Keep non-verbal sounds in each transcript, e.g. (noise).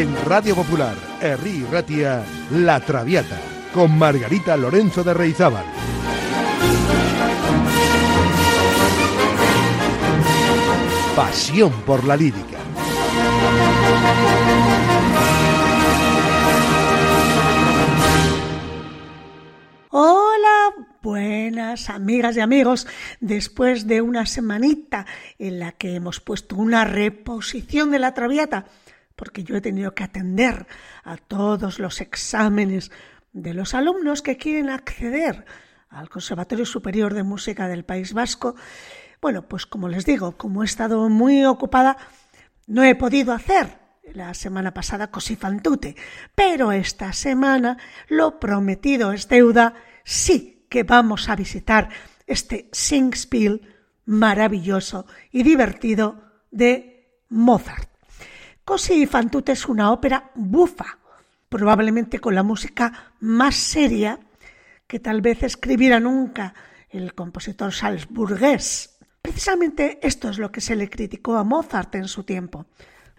En Radio Popular, Herri Ratia, La Traviata, con Margarita Lorenzo de Reizábal. Pasión por la lírica. Hola, buenas amigas y amigos. Después de una semanita en la que hemos puesto una reposición de la Traviata, porque yo he tenido que atender a todos los exámenes de los alumnos que quieren acceder al Conservatorio Superior de Música del País Vasco, bueno, pues como les digo, como he estado muy ocupada, no he podido hacer la semana pasada Cosifantute, pero esta semana lo prometido es deuda, sí que vamos a visitar este Singspiel maravilloso y divertido de Mozart. Così fan tutte es una ópera bufa, probablemente con la música más seria que tal vez escribiera nunca el compositor salzburgués Precisamente esto es lo que se le criticó a Mozart en su tiempo.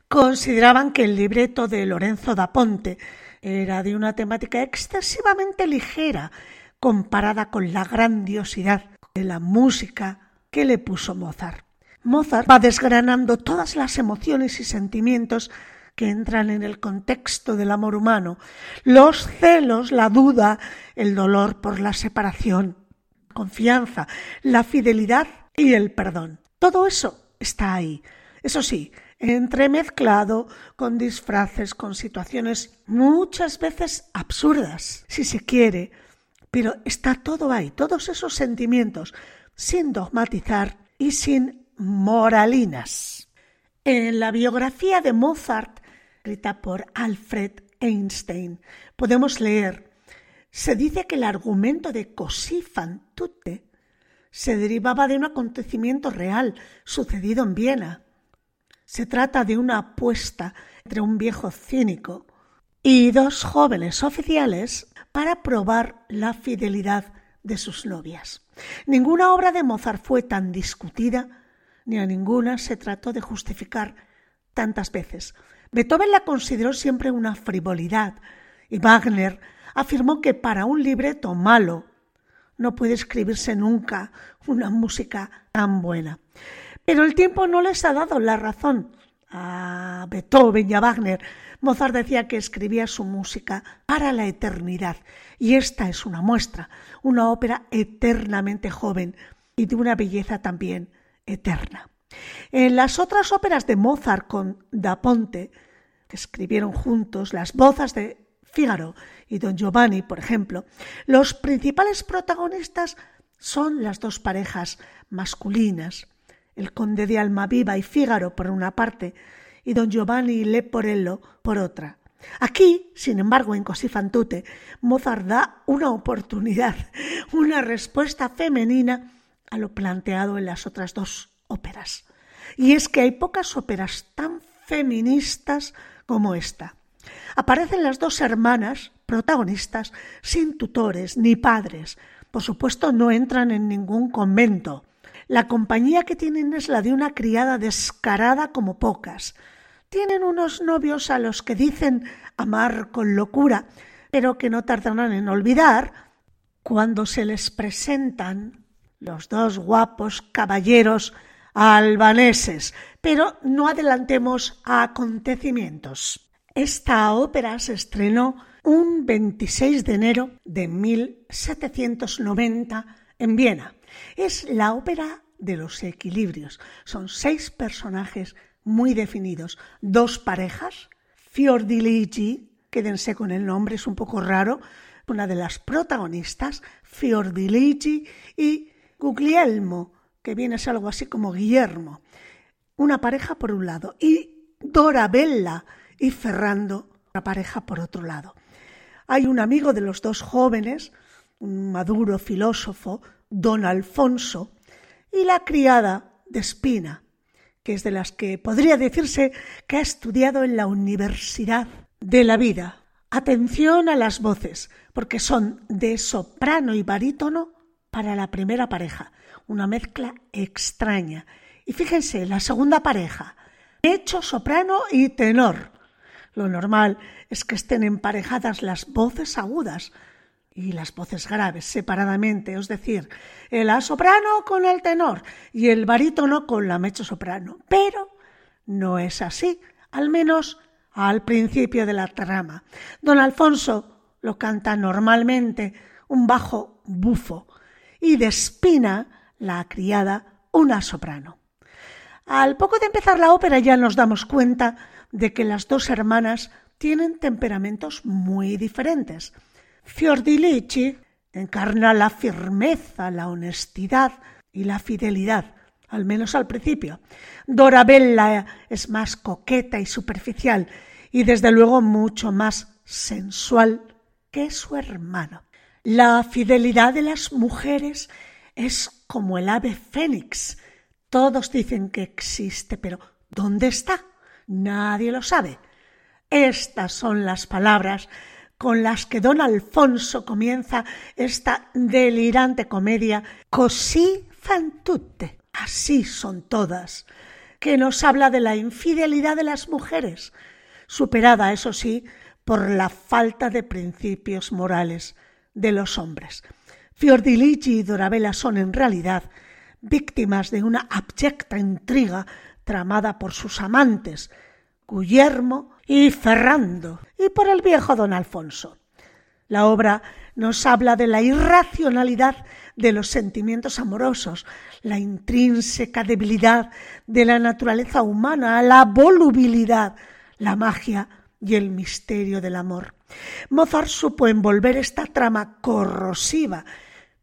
Consideraban que el libreto de Lorenzo da Ponte era de una temática excesivamente ligera comparada con la grandiosidad de la música que le puso Mozart. Mozart va desgranando todas las emociones y sentimientos que entran en el contexto del amor humano, los celos, la duda, el dolor por la separación, confianza, la fidelidad y el perdón. Todo eso está ahí. Eso sí, entremezclado con disfraces, con situaciones muchas veces absurdas, si se quiere, pero está todo ahí, todos esos sentimientos, sin dogmatizar y sin moralinas. En la biografía de Mozart, escrita por Alfred Einstein, podemos leer, se dice que el argumento de Così fan tutte se derivaba de un acontecimiento real sucedido en Viena. Se trata de una apuesta entre un viejo cínico y dos jóvenes oficiales para probar la fidelidad de sus novias. Ninguna obra de Mozart fue tan discutida, ni a ninguna se trató de justificar tantas veces. Beethoven la consideró siempre una frivolidad y Wagner afirmó que para un libreto malo no puede escribirse nunca una música tan buena. Pero el tiempo no les ha dado la razón a Beethoven y a Wagner. Mozart decía que escribía su música para la eternidad y esta es una muestra, una ópera eternamente joven y de una belleza también eterna. En las otras óperas de Mozart con Da Ponte, que escribieron juntos, las voces de Fígaro y Don Giovanni, por ejemplo, los principales protagonistas son las dos parejas masculinas, el conde de Almaviva y Fígaro por una parte, y don Giovanni y Leporello por otra. Aquí, sin embargo, en Così fan tutte, Mozart da una oportunidad, una respuesta femenina a lo planteado en las otras dos óperas. Y es que hay pocas óperas tan feministas como esta. Aparecen las dos hermanas protagonistas sin tutores ni padres. Por supuesto, no entran en ningún convento. La compañía que tienen es la de una criada descarada como pocas. Tienen unos novios a los que dicen amar con locura, pero que no tardarán en olvidar cuando se les presentan los dos guapos caballeros albaneses. Pero no adelantemos acontecimientos. Esta ópera se estrenó un 26 de enero de 1790 en Viena. Es la ópera de los equilibrios. Son seis personajes muy definidos, dos parejas, Fiordiligi, quédense con el nombre, es un poco raro, una de las protagonistas, Fiordiligi y Guglielmo, que viene a ser algo así como Guillermo. Una pareja por un lado y Dorabella, y Ferrando, la pareja, por otro lado. Hay un amigo de los dos jóvenes, un maduro filósofo, don Alfonso, y la criada de Espina, que es de las que podría decirse que ha estudiado en la Universidad de la Vida. Atención a las voces, porque son de soprano y barítono para la primera pareja, una mezcla extraña. Y fíjense, la segunda pareja, hecho soprano y tenor, Lo normal es que estén emparejadas las voces agudas y las voces graves separadamente, es decir, el soprano con el tenor y el barítono con la soprano. Pero no es así, al menos al principio de la trama. Don Alfonso lo canta normalmente un bajo bufo y despina la criada una soprano. Al poco de empezar la ópera ya nos damos cuenta de que las dos hermanas tienen temperamentos muy diferentes. Fiordilici encarna la firmeza, la honestidad y la fidelidad, al menos al principio. Dorabella es más coqueta y superficial y desde luego mucho más sensual que su hermano. La fidelidad de las mujeres es como el ave fénix. Todos dicen que existe, pero ¿dónde está? Nadie lo sabe. Estas son las palabras con las que don Alfonso comienza esta delirante comedia Così fan tutte, así son todas, que nos habla de la infidelidad de las mujeres, superada, eso sí, por la falta de principios morales de los hombres. Fiordilici y Dorabella son en realidad víctimas de una abyecta intriga tramada por sus amantes, Guillermo y Ferrando, y por el viejo don Alfonso. La obra nos habla de la irracionalidad de los sentimientos amorosos, la intrínseca debilidad de la naturaleza humana, la volubilidad, la magia y el misterio del amor. Mozart supo envolver esta trama corrosiva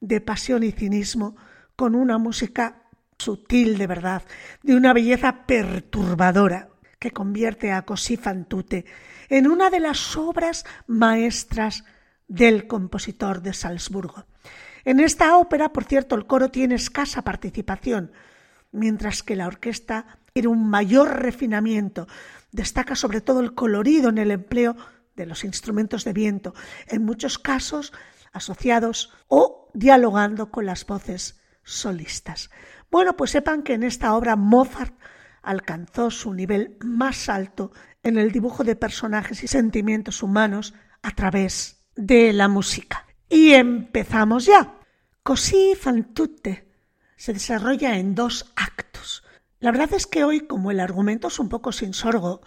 de pasión y cinismo con una música sutil de verdad, de una belleza perturbadora, que convierte a Così fan tutte en una de las obras maestras del compositor de Salzburgo. En esta ópera, por cierto, el coro tiene escasa participación, mientras que la orquesta tiene un mayor refinamiento, Destaca sobre todo el colorido en el empleo de los instrumentos de viento, en muchos casos asociados o dialogando con las voces solistas. Bueno, pues sepan que en esta obra Mozart alcanzó su nivel más alto en el dibujo de personajes y sentimientos humanos a través de la música. Y empezamos ya. Così fan tutte se desarrolla en dos actos. La verdad es que hoy, como el argumento es un poco sin sorgo,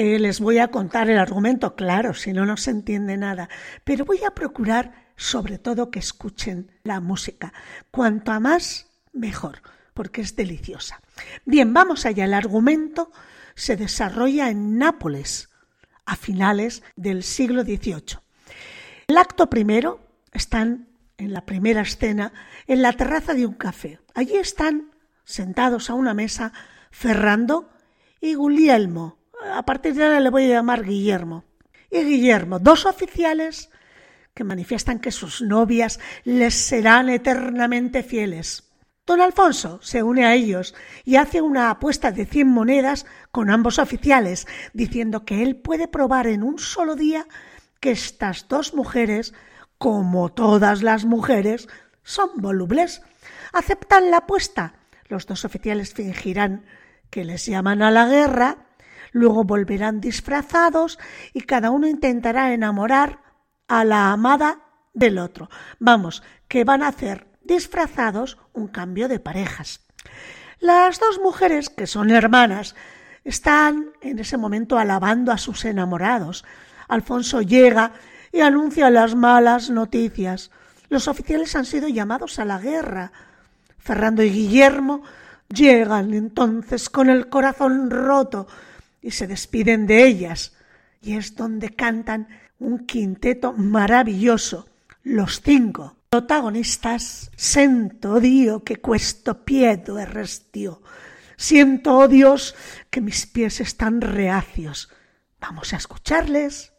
eh, les voy a contar el argumento, claro, si no, no se entiende nada, pero voy a procurar sobre todo que escuchen la música. Cuanto a más, mejor, porque es deliciosa. Bien, vamos allá. El argumento se desarrolla en Nápoles a finales del siglo XVIII. El acto primero están en la primera escena en la terraza de un café. Allí están sentados a una mesa, Ferrando y Guglielmo. A partir de ahora le voy a llamar Guillermo. Y Guillermo, dos oficiales que manifiestan que sus novias les serán eternamente fieles. Don Alfonso se une a ellos y hace una apuesta de cien monedas con ambos oficiales, diciendo que él puede probar en un solo día que estas dos mujeres, como todas las mujeres, son volubles. Aceptan la apuesta los dos oficiales fingirán que les llaman a la guerra, luego volverán disfrazados y cada uno intentará enamorar a la amada del otro. Vamos, que van a hacer disfrazados un cambio de parejas. Las dos mujeres, que son hermanas, están en ese momento alabando a sus enamorados. Alfonso llega y anuncia las malas noticias. Los oficiales han sido llamados a la guerra. Fernando y Guillermo llegan entonces con el corazón roto y se despiden de ellas. Y es donde cantan un quinteto maravilloso, los cinco protagonistas. Sento, odio que questo piedo e restio. Siento, oh Dios, que mis pies están reacios. Vamos a escucharles.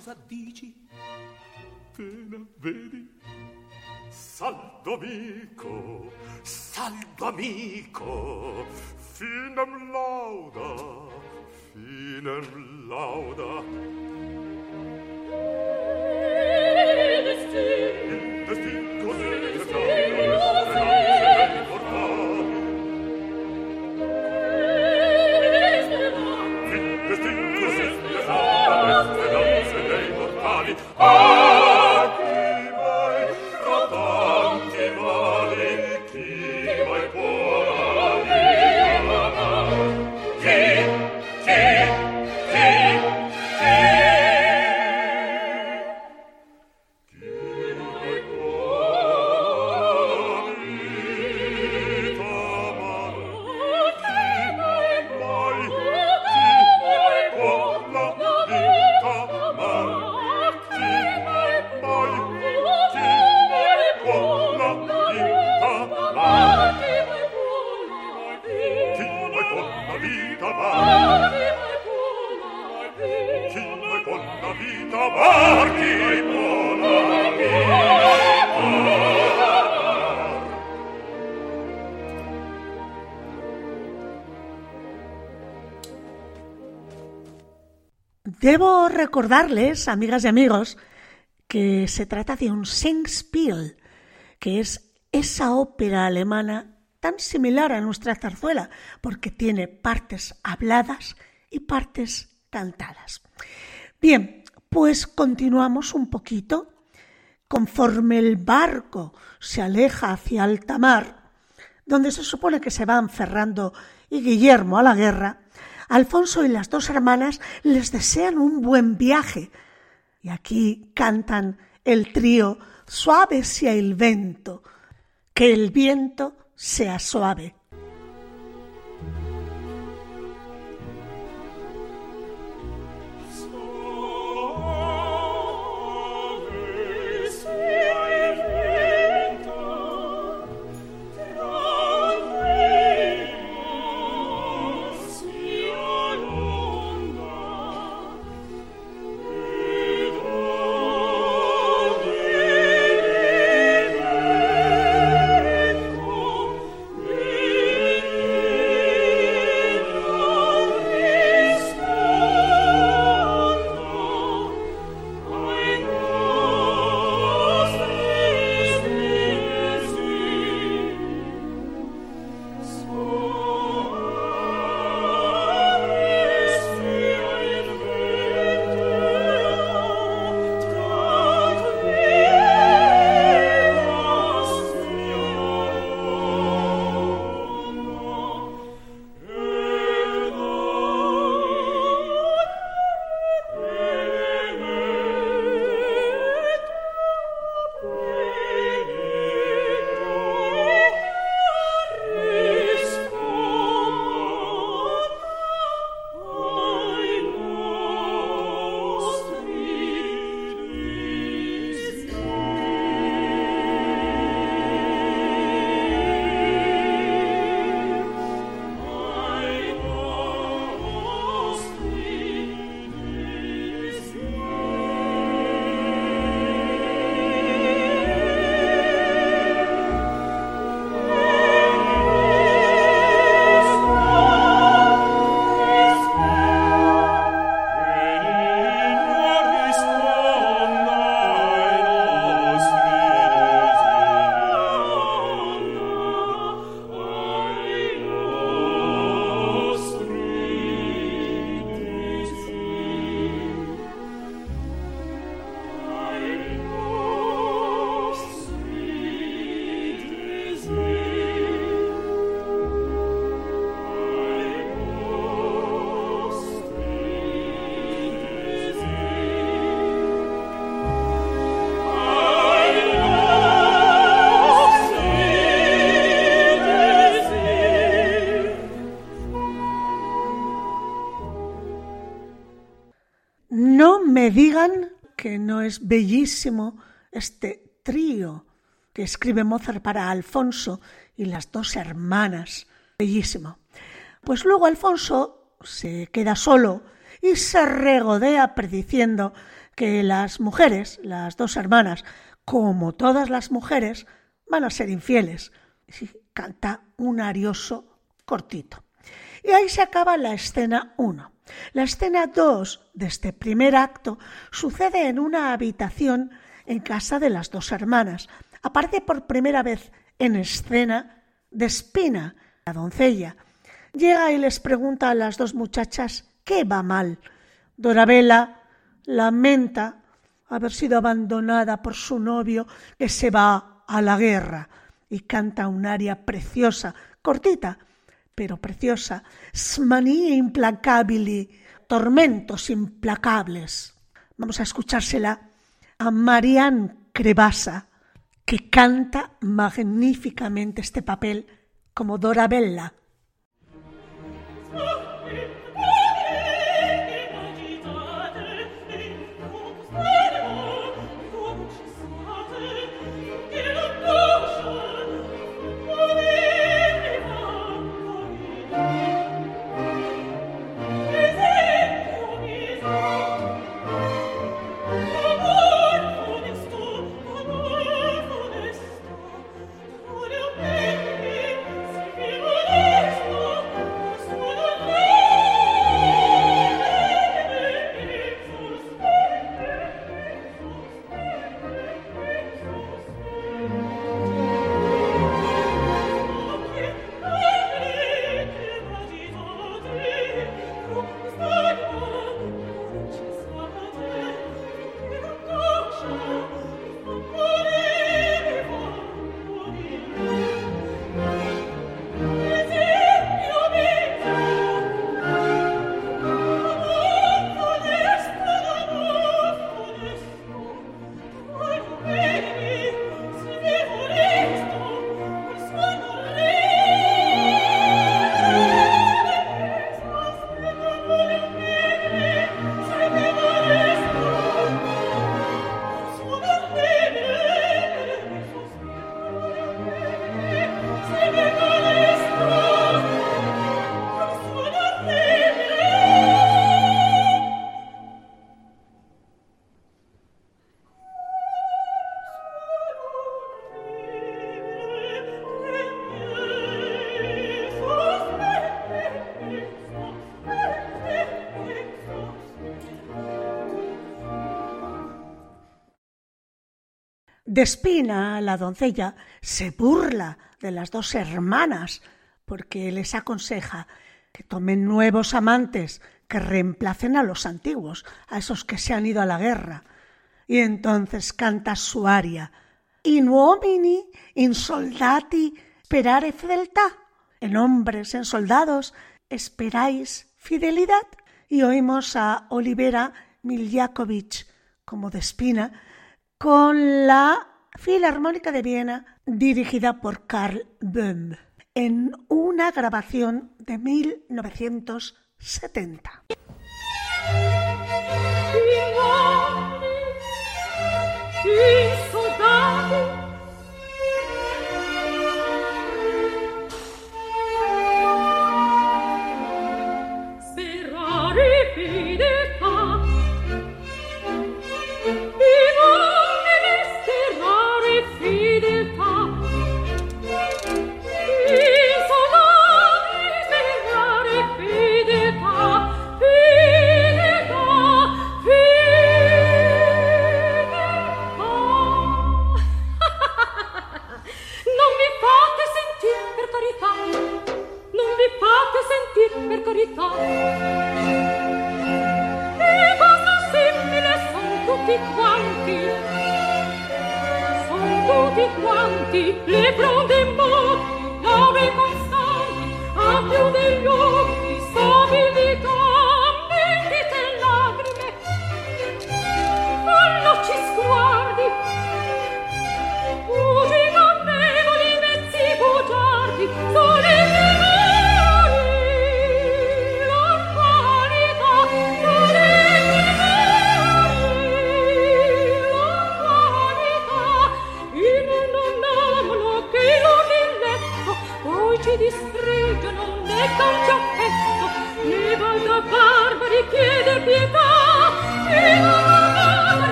cosa dici? Appena vedi Saldo amico, saldo amico, finem lauda, finem lauda. Oh! Recordarles, amigas y amigos, que se trata de un Singspiel, que es esa ópera alemana tan similar a nuestra zarzuela, porque tiene partes habladas y partes cantadas. Bien, pues continuamos un poquito. Conforme el barco se aleja hacia alta mar, donde se supone que se van Ferrando y Guillermo a la guerra, Alfonso y las dos hermanas les desean un buen viaje. Y aquí cantan el trío Suave sea el viento, que el viento sea suave. Es bellísimo este trío que escribe Mozart para Alfonso y las dos hermanas. Bellísimo. Pues luego Alfonso se queda solo y se regodea prediciendo que las mujeres, las dos hermanas, como todas las mujeres, van a ser infieles. Y canta un arioso cortito. Y ahí se acaba la escena 1. La escena 2 de este primer acto sucede en una habitación en casa de las dos hermanas. Aparece por primera vez en escena de la doncella. Llega y les pregunta a las dos muchachas qué va mal. Dorabella lamenta haber sido abandonada por su novio que se va a la guerra y canta un aria preciosa, cortita, pero preciosa, smanie implacabili, tormentos implacables. Vamos a escuchársela a Marianne Crevasa, que canta magníficamente este papel como Dorabella. Despina, la doncella, se burla de las dos hermanas porque les aconseja que tomen nuevos amantes que reemplacen a los antiguos, a esos que se han ido a la guerra. Y entonces canta su aria In uomini, in soldati, sperare fedeltà. En hombres, en soldados, esperáis fidelidad. Y oímos a Olivera Miljakovic como Despina con la Filarmónica de Viena dirigida por Karl Böhm en una grabación de 1970.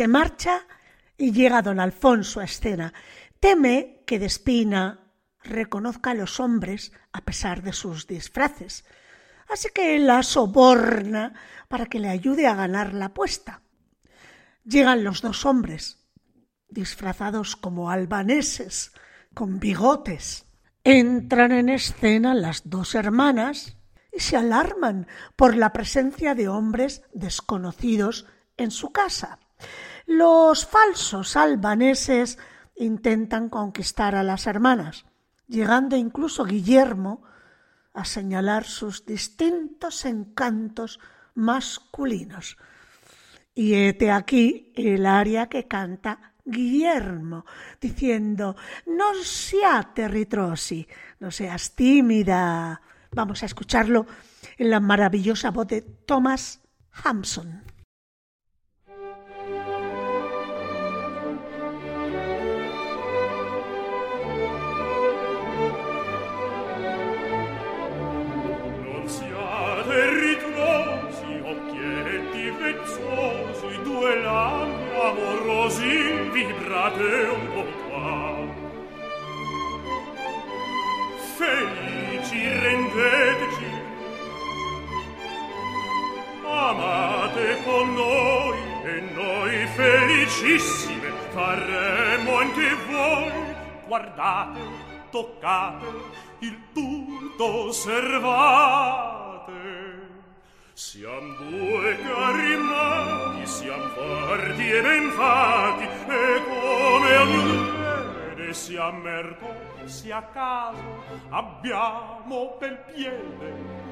Se marcha y llega don Alfonso a escena. Teme que Despina reconozca a los hombres a pesar de sus disfraces, así que la soborna para que le ayude a ganar la apuesta. Llegan los dos hombres, disfrazados como albaneses, con bigotes. Entran en escena las dos hermanas y se alarman por la presencia de hombres desconocidos en su casa. Los falsos albaneses intentan conquistar a las hermanas, llegando incluso Guillermo a señalar sus distintos encantos masculinos. Y hete aquí el aria que canta Guillermo, diciendo, no seas ritrosi, no seas tímida. Vamos a escucharlo en la maravillosa voz de Thomas Hampson. Vibrate un po' qua. Felici rendeteci. Amate con noi e noi felicissime. Faremo anche voi. Guardate toccate il tutto osservate. Siam due cari matti, siam forti e ben fatti, e come ogni vede, sia merto, sia caso, abbiamo bel piede,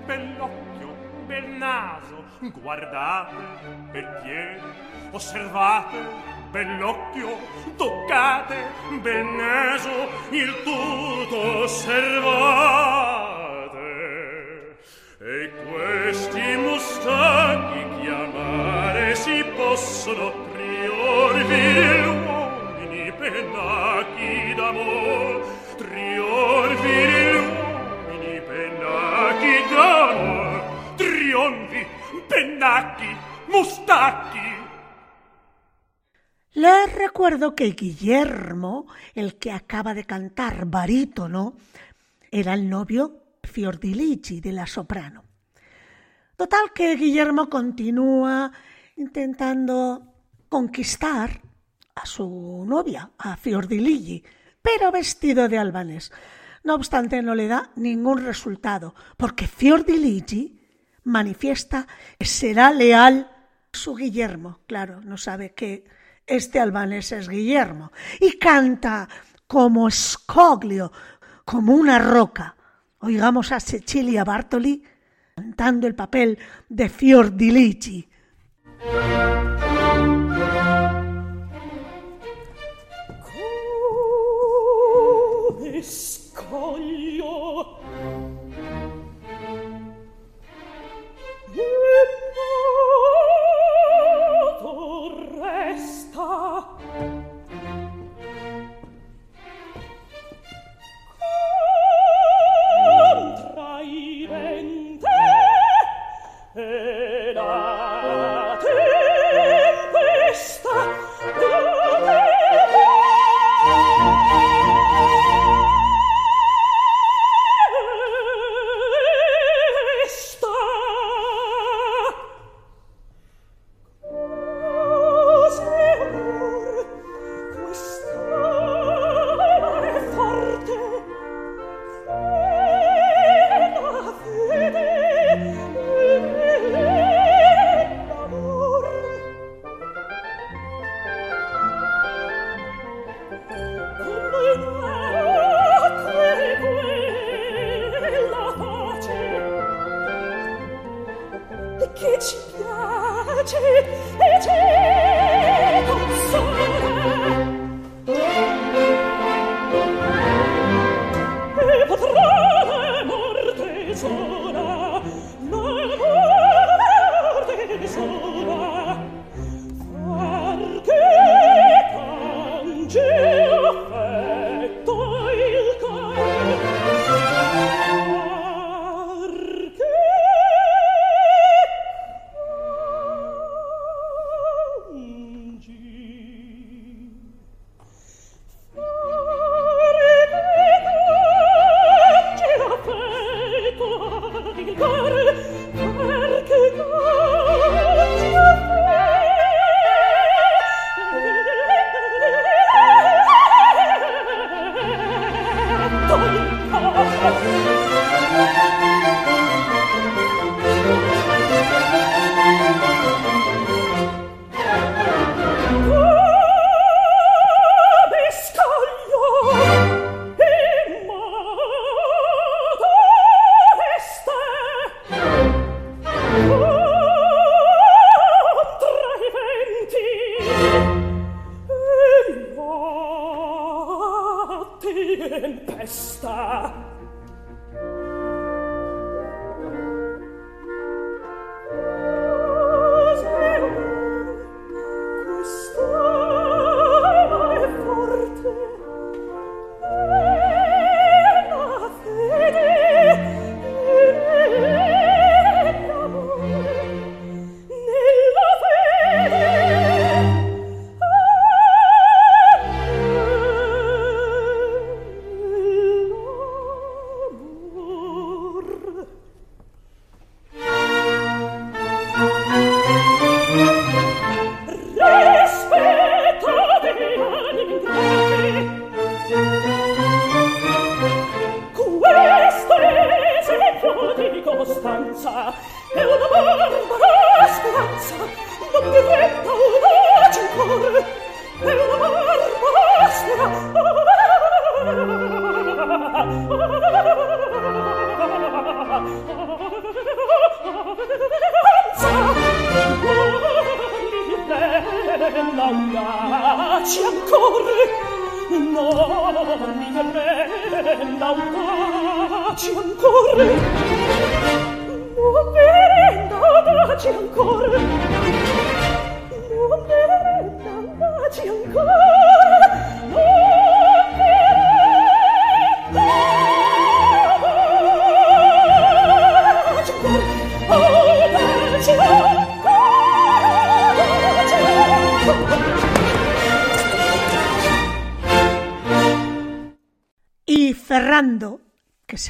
bell'occhio, bel naso, guardate, bel piede, osservate, bell'occhio, toccate, bel naso, il tutto osservate. E questi mustacchi chiamare si possono priori vili uomini pennacchi d'amor. Priori vili uomini pennacchi d'amor. Trionfi pennacchi mustacchi Les recuerdo que Guillermo, el que acaba de cantar barítono, era el novio Fiordilici de la soprano. Total que Guillermo continúa intentando conquistar a su novia, a Fiordiligi, pero vestido de albanés. No obstante, no le da ningún resultado, porque Fiordiligi manifiesta que será leal a su Guillermo. Claro, no sabe que este albanés es Guillermo. Y canta como escoglio, como una roca. Oigamos a Cecilia Bartoli cantando el papel de Fiordilici.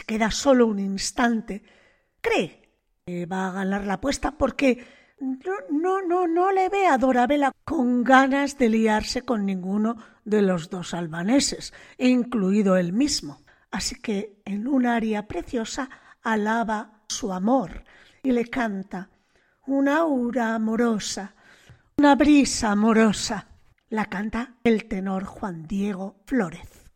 queda solo un instante. Cree que va a ganar la apuesta porque no, no, no, no le ve a Dorabella con ganas de liarse con ninguno de los dos albaneses, incluido él mismo. Así que en un aria preciosa alaba su amor y le canta una aura amorosa, una brisa amorosa. La canta el tenor Juan Diego Flórez.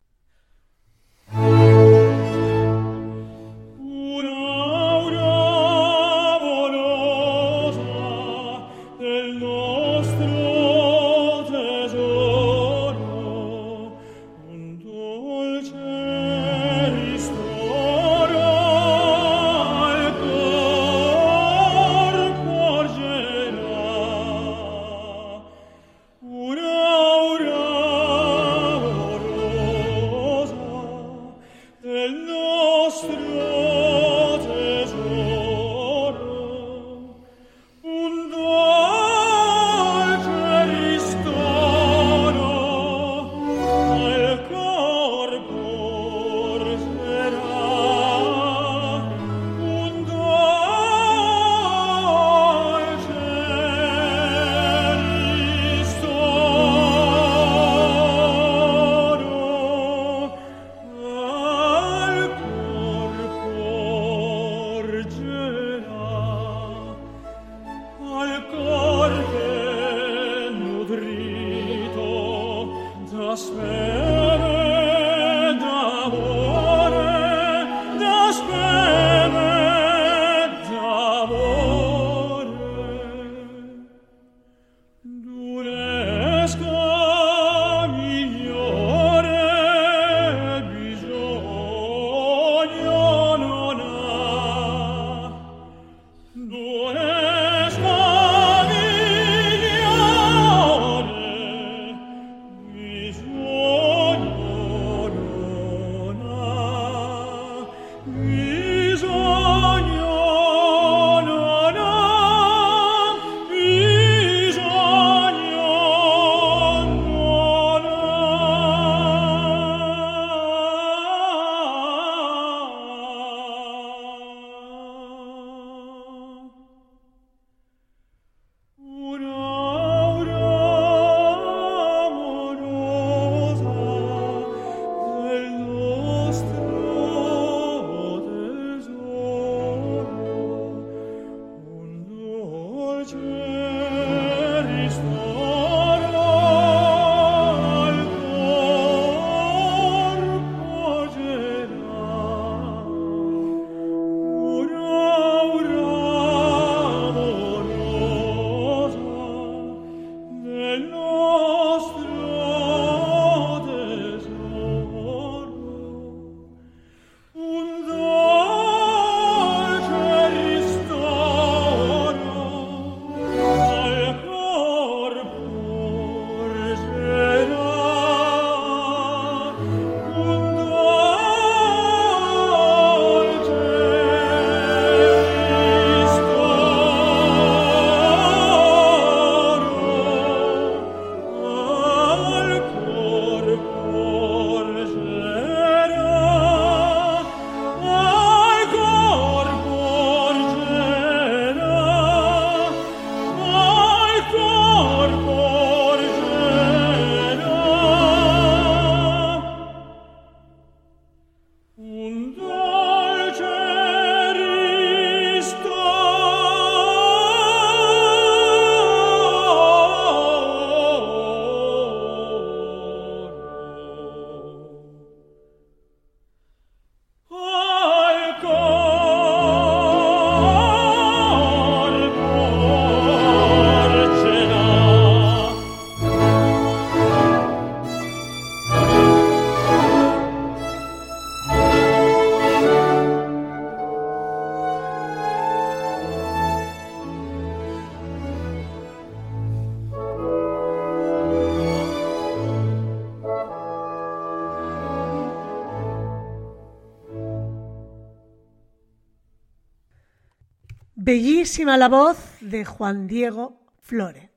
Bellísima la voz de Juan Diego Flore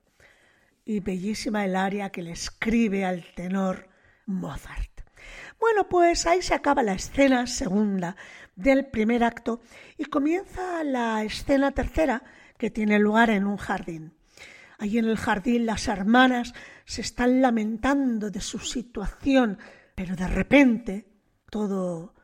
y bellísima el aria que le escribe al tenor Mozart. Bueno, pues ahí se acaba la escena segunda del primer acto y comienza la escena tercera que tiene lugar en un jardín. Allí en el jardín las hermanas se están lamentando de su situación, pero de repente, todo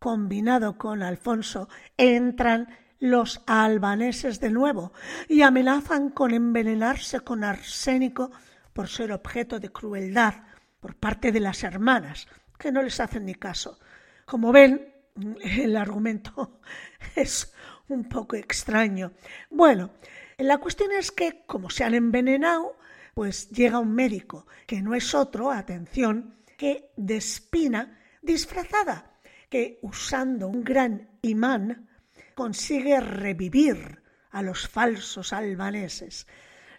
combinado con Alfonso, entran los albaneses de nuevo y amenazan con envenenarse con arsénico por ser objeto de crueldad por parte de las hermanas, que no les hacen ni caso. Como ven, (laughs) el argumento es un poco extraño. Bueno, la cuestión es que como se han envenenado, pues llega un médico, que no es otro, atención, que Despina disfrazada, que usando un gran imán consigue revivir a los falsos albaneses.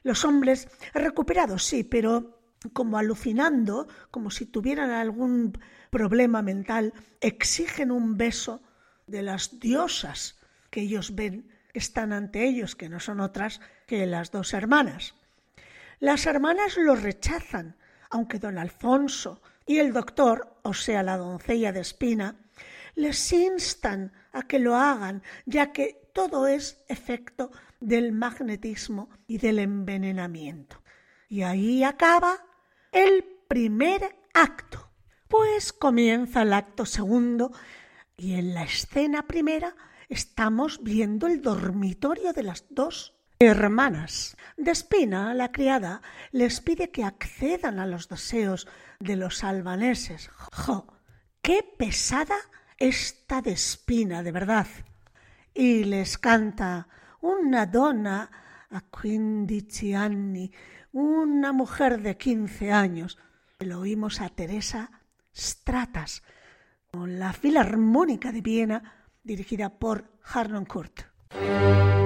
Los hombres recuperados, sí, pero como alucinando, como si tuvieran algún problema mental, exigen un beso de las diosas que ellos ven que están ante ellos, que no son otras que las dos hermanas. Las hermanas los rechazan, aunque don Alfonso y el doctor, o sea, la doncella de Espina, les instan a que lo hagan, ya que todo es efecto del magnetismo y del envenenamiento. Y ahí acaba el primer acto. Pues comienza el acto segundo y en la escena primera estamos viendo el dormitorio de las dos hermanas. Despina, la criada, les pide que accedan a los deseos de los albaneses. ¡Jo! ¡Qué pesada esta Despina, de verdad! Y les canta una donna a quindici anni, una mujer de quince años. Lo oímos a Teresa Stratas, con la Filarmónica de Viena, dirigida por Harnoncourt. Después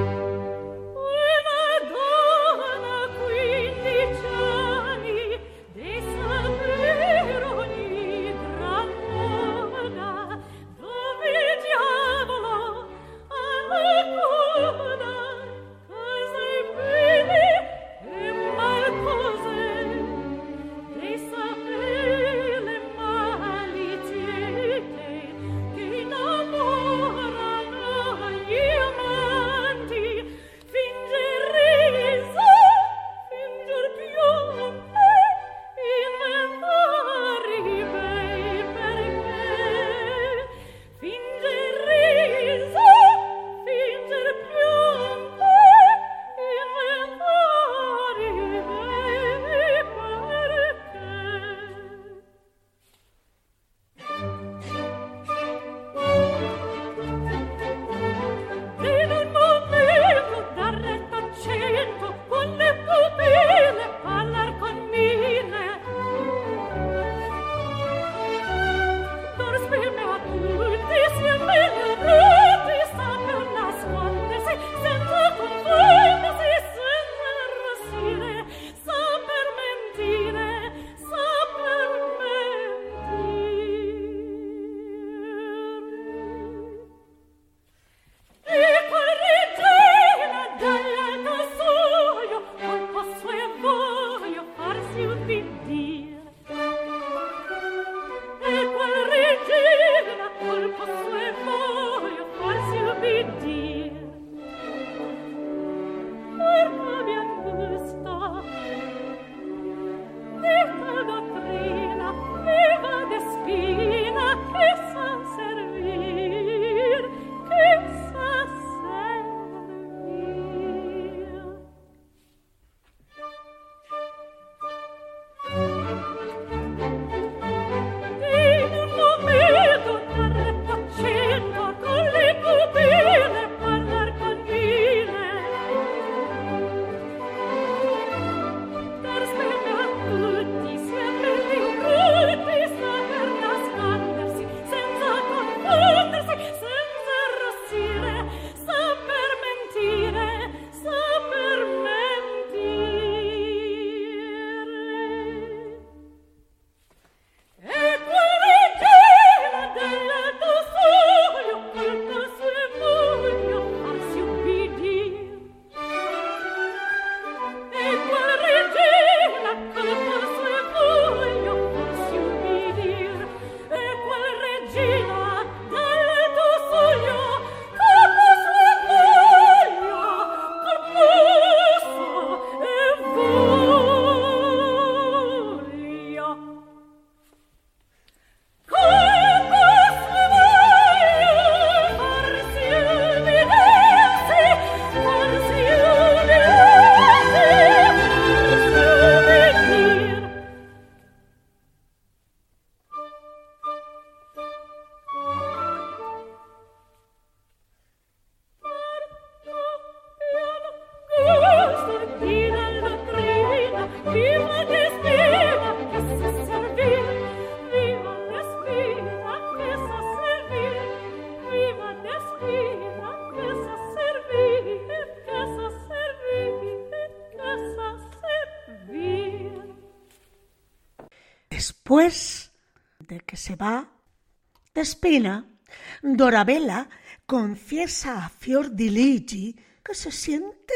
Dorabella confiesa a Fiordiligi que se siente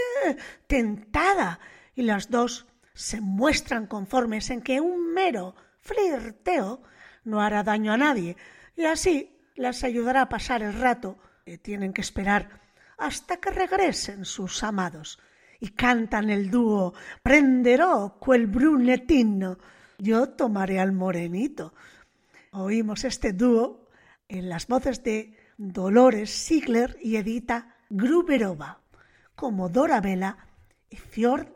tentada y las dos se muestran conformes en que un mero flirteo no hará daño a nadie y así las ayudará a pasar el rato que tienen que esperar hasta que regresen sus amados y cantan el dúo Prenderò quel brunetino, yo tomaré al morenito. Oímos este dúo en las voces de Dolores Sigler y Edita Gruberova, como Dora Vela y Fior.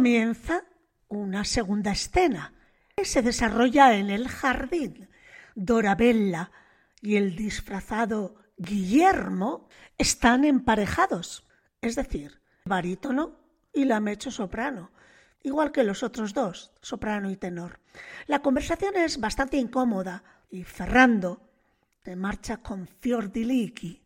Comienza una segunda escena que se desarrolla en el jardín. Dorabella y el disfrazado Guillermo están emparejados, es decir, barítono y la mecho soprano, igual que los otros dos, soprano y tenor. La conversación es bastante incómoda y Ferrando se marcha con Fiordiligi.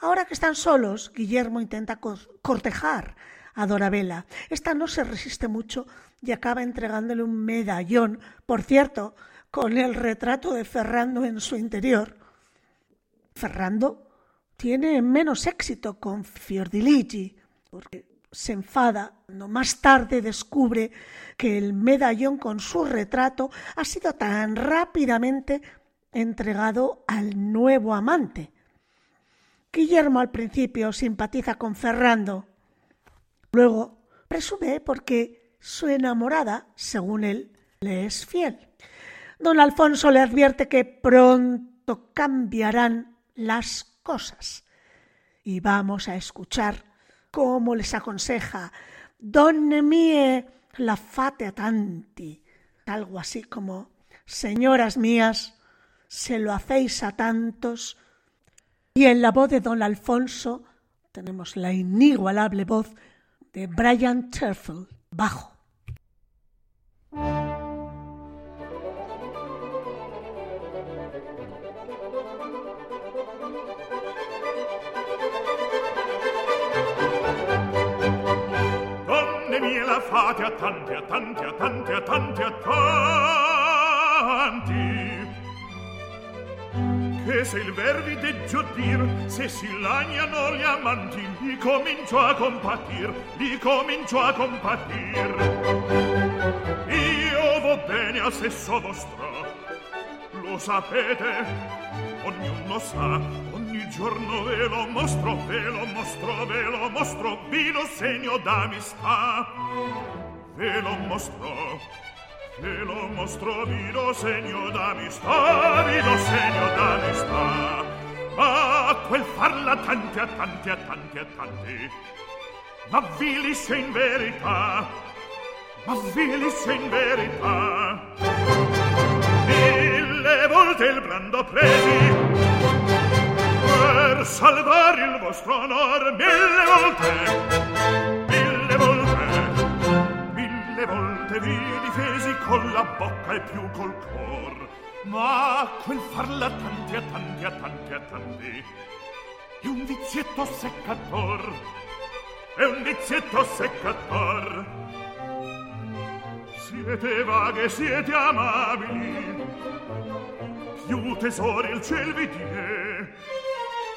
Ahora que están solos, Guillermo intenta cor- cortejar a. Esta no se resiste mucho y acaba entregándole un medallón, por cierto, con el retrato de Ferrando en su interior. Ferrando tiene menos éxito con Fiordiligi, porque se enfada, no más tarde descubre que el medallón con su retrato ha sido tan rápidamente entregado al nuevo amante. Guillermo al principio simpatiza con Ferrando, luego presume porque su enamorada, según él, le es fiel. Don Alfonso le advierte que pronto cambiarán las cosas. Y vamos a escuchar cómo les aconseja Donne mie la fate tanti, algo así como Señoras mías, se lo hacéis a tantos. Y en la voz de don Alfonso tenemos la inigualable voz de Brian Turfel, bajo. La fate a tanti, a tanti. Che se il verbi deggio dir, se si lagnano gli amanti, li comincio a compatir, li comincio a compatir. Io vo bene al sesso vostro, lo sapete, ognuno sa, ogni giorno ve lo mostro, ve lo mostro, ve lo mostro, vino segno d'amistà, ve lo mostro, ve lo mostro, vino segno d'amistà, vino segno d'amistà. Ma quel farla tanti a tanti a tanti a tanti, ma vilisce in verità, ma vilisce in verità. Mille volte il brando presi per salvare il vostro onor, mille volte, mille volte, mille volte vi difesi con la bocca e più col cor. Ma quel farla tanti a tanti a tanti a tanti. È un vizietto seccator, è un vizietto seccator. Siete vaghe, siete amabili, più tesori il ciel vi die,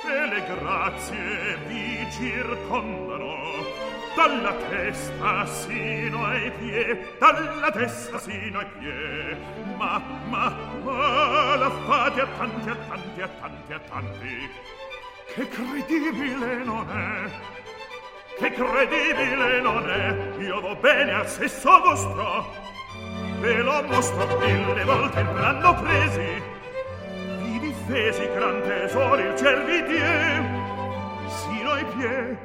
e le grazie vi circondano, dalla testa sino ai piedi, dalla testa sino ai piedi. Ma, ma, ma, la fate a tanti, a tanti, a tanti, a tanti, che credibile non è, che credibile non è, io vo bene al sesso vostro, ve lo mostro mille volte il brando presi, vi difesi gran tesori il ciel vi die, sino ai pie,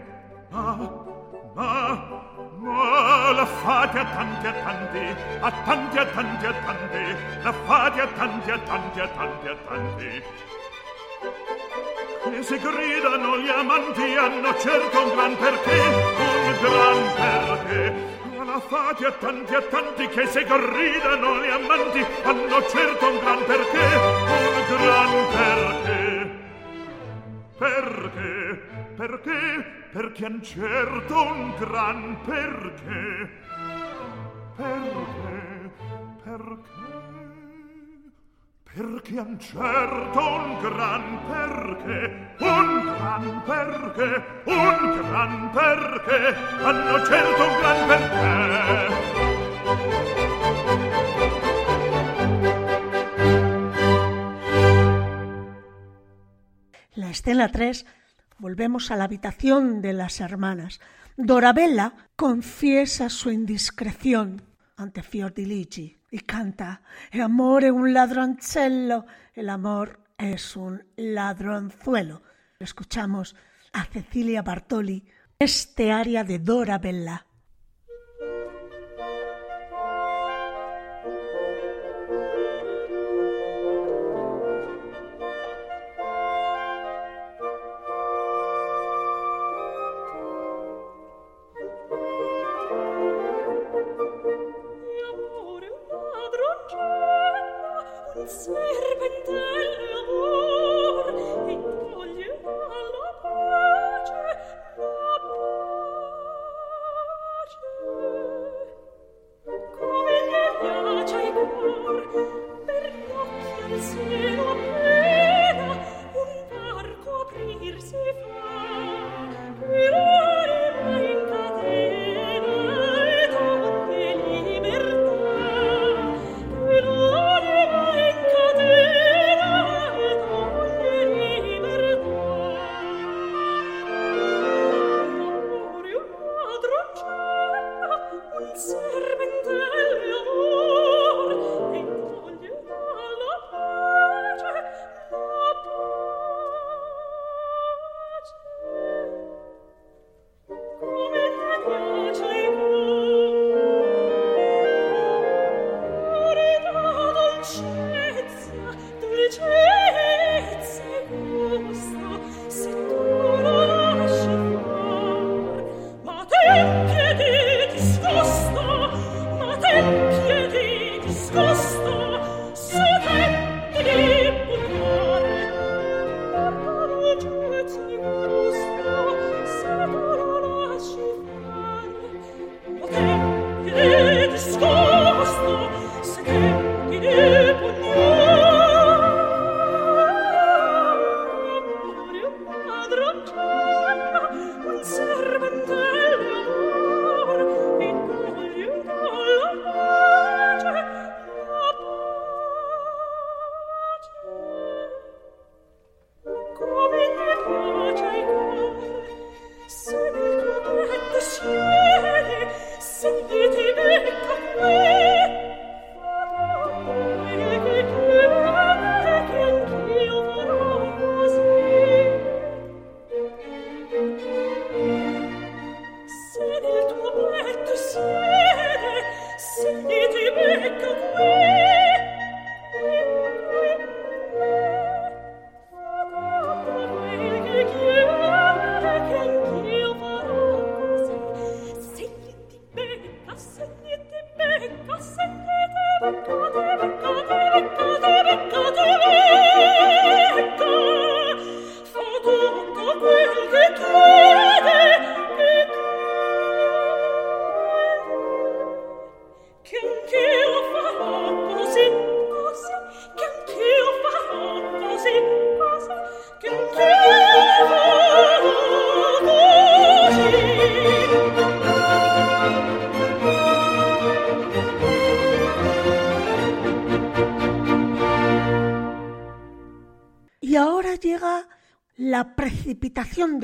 ma, ma, ma, la fate a tanti, a tanti, a tanti, a tanti, a tanti, la fate a tanti, a tanti, a tanti, a tanti. E se gridano gli amanti hanno certo un gran perché, un gran perché. La fate a tanti a tanti che se gridano gli amanti hanno certo un gran perché, un gran perché. Perché? Perché? Perché han certo un gran perché. Perché? Perché? Perché han certo un gran perché, un gran perché, un gran perché, hanno certo un gran perché. La escena 3, volvemos a la habitación de las hermanas. Dorabella confiesa su indiscreción ante Fiordiligi y canta «E amore un ladroncello, el amor es un ladronzuelo». Escuchamos a Cecilia Bartoli este aria de Dorabella.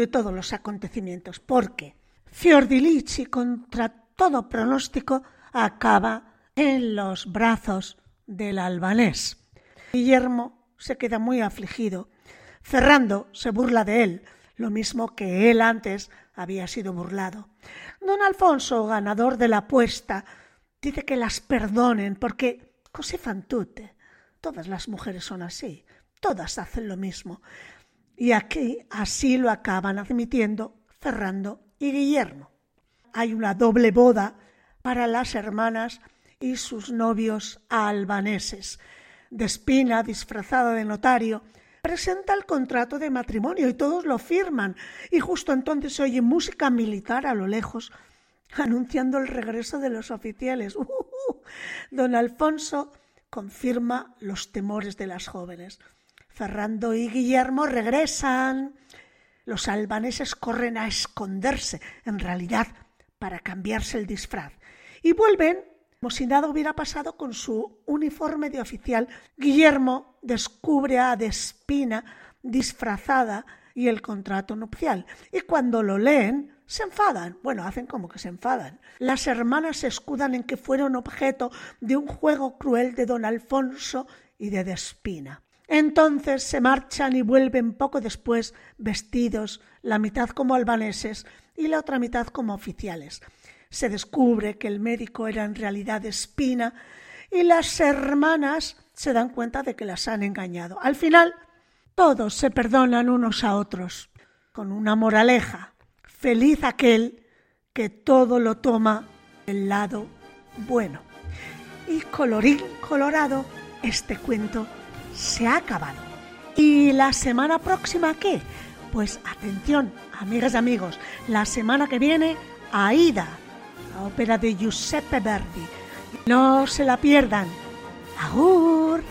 De todos los acontecimientos, porque Fiordilici, contra todo pronóstico, acaba en los brazos del albanés. Guillermo se queda muy afligido. Ferrando se burla de él, lo mismo que él antes había sido burlado. Don Alfonso, ganador de la apuesta, dice que las perdonen porque così fan tutte. Todas las mujeres son así, todas hacen lo mismo. Y aquí así lo acaban admitiendo Ferrando y Guillermo. Hay una doble boda para las hermanas y sus novios albaneses. Despina, disfrazada de notario, presenta el contrato de matrimonio y todos lo firman. Y justo entonces se oye música militar a lo lejos, anunciando el regreso de los oficiales. (laughs) Don Alfonso confirma los temores de las jóvenes. Ferrando y Guillermo regresan. Los albaneses corren a esconderse, en realidad, para cambiarse el disfraz. Y vuelven como si nada hubiera pasado con su uniforme de oficial. Guillermo descubre a Despina disfrazada y el contrato nupcial. Y cuando lo leen, se enfadan. Bueno, hacen como que se enfadan. Las hermanas se escudan en que fueron objeto de un juego cruel de don Alfonso y de Despina. Entonces se marchan y vuelven poco después vestidos, la mitad como albaneses y la otra mitad como oficiales se descubre que el médico era en realidad Espina y las hermanas se dan cuenta de que las han engañado. Al final, todos se perdonan unos a otros, con una moraleja. Feliz aquel que todo lo toma del lado bueno. Y colorín colorado, este cuento se ha acabado. ¿Y la semana próxima qué? Pues atención, amigas y amigos, la semana que viene, Aida la ópera de Giuseppe Verdi. No se la pierdan. ¡Agur!